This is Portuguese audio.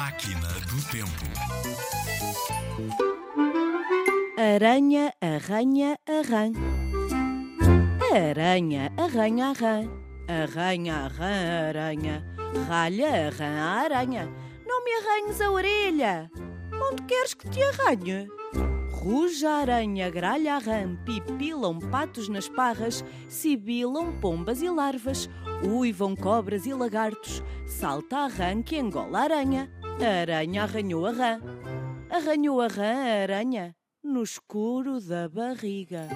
Máquina do Tempo. Aranha, arranha, arran. Aranha, arranha, arran. Arranha, arran, aranha. Ralha, arran, aranha. Não me arranhes a orelha. Onde queres que te arranhe? Ruja, aranha, gralha, arran, pipilam patos nas parras, sibilam pombas e larvas, uivam cobras e lagartos, salta a que engola a aranha. A aranha arranhou a rã. Arranhou a rã a aranha no escuro da barriga.